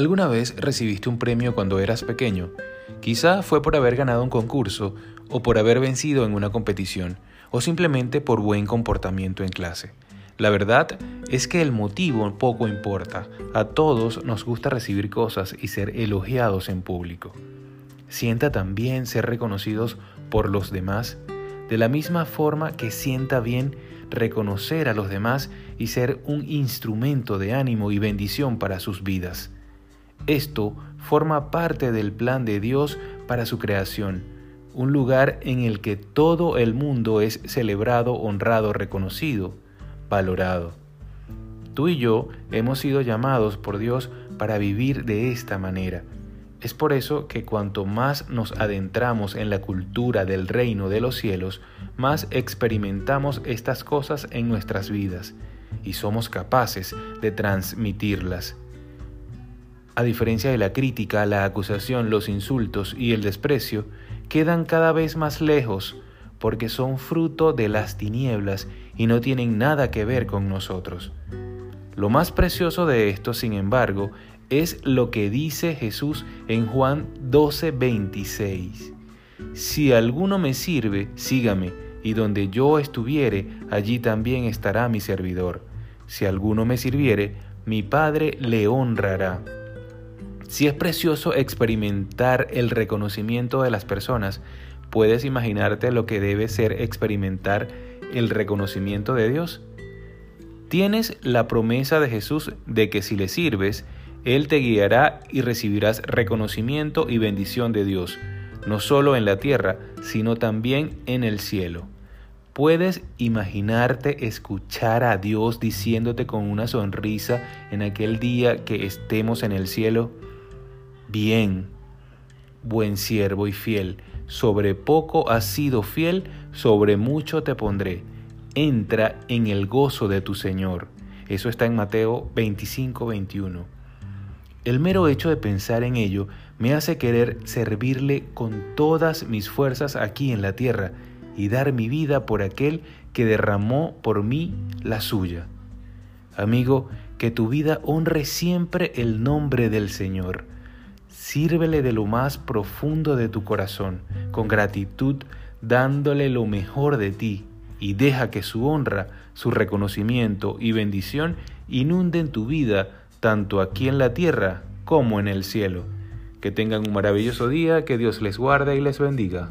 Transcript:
¿Alguna vez recibiste un premio cuando eras pequeño? Quizá fue por haber ganado un concurso o por haber vencido en una competición o simplemente por buen comportamiento en clase. La verdad es que el motivo poco importa. A todos nos gusta recibir cosas y ser elogiados en público. Sienta también ser reconocidos por los demás, de la misma forma que sienta bien reconocer a los demás y ser un instrumento de ánimo y bendición para sus vidas. Esto forma parte del plan de Dios para su creación, un lugar en el que todo el mundo es celebrado, honrado, reconocido, valorado. Tú y yo hemos sido llamados por Dios para vivir de esta manera. Es por eso que cuanto más nos adentramos en la cultura del reino de los cielos, más experimentamos estas cosas en nuestras vidas y somos capaces de transmitirlas. A diferencia de la crítica, la acusación, los insultos y el desprecio, quedan cada vez más lejos porque son fruto de las tinieblas y no tienen nada que ver con nosotros. Lo más precioso de esto, sin embargo, es lo que dice Jesús en Juan 12:26. Si alguno me sirve, sígame, y donde yo estuviere, allí también estará mi servidor. Si alguno me sirviere, mi Padre le honrará. Si es precioso experimentar el reconocimiento de las personas, ¿puedes imaginarte lo que debe ser experimentar el reconocimiento de Dios? Tienes la promesa de Jesús de que si le sirves, Él te guiará y recibirás reconocimiento y bendición de Dios, no solo en la tierra, sino también en el cielo. ¿Puedes imaginarte escuchar a Dios diciéndote con una sonrisa en aquel día que estemos en el cielo? Bien, buen siervo y fiel, sobre poco has sido fiel, sobre mucho te pondré. Entra en el gozo de tu Señor. Eso está en Mateo 25, 21. El mero hecho de pensar en ello me hace querer servirle con todas mis fuerzas aquí en la tierra y dar mi vida por aquel que derramó por mí la suya. Amigo, que tu vida honre siempre el nombre del Señor Sírvele de lo más profundo de tu corazón, con gratitud, dándole lo mejor de ti, y deja que su honra, su reconocimiento y bendición inunden tu vida, tanto aquí en la tierra como en el cielo. Que tengan un maravilloso día, que Dios les guarde y les bendiga.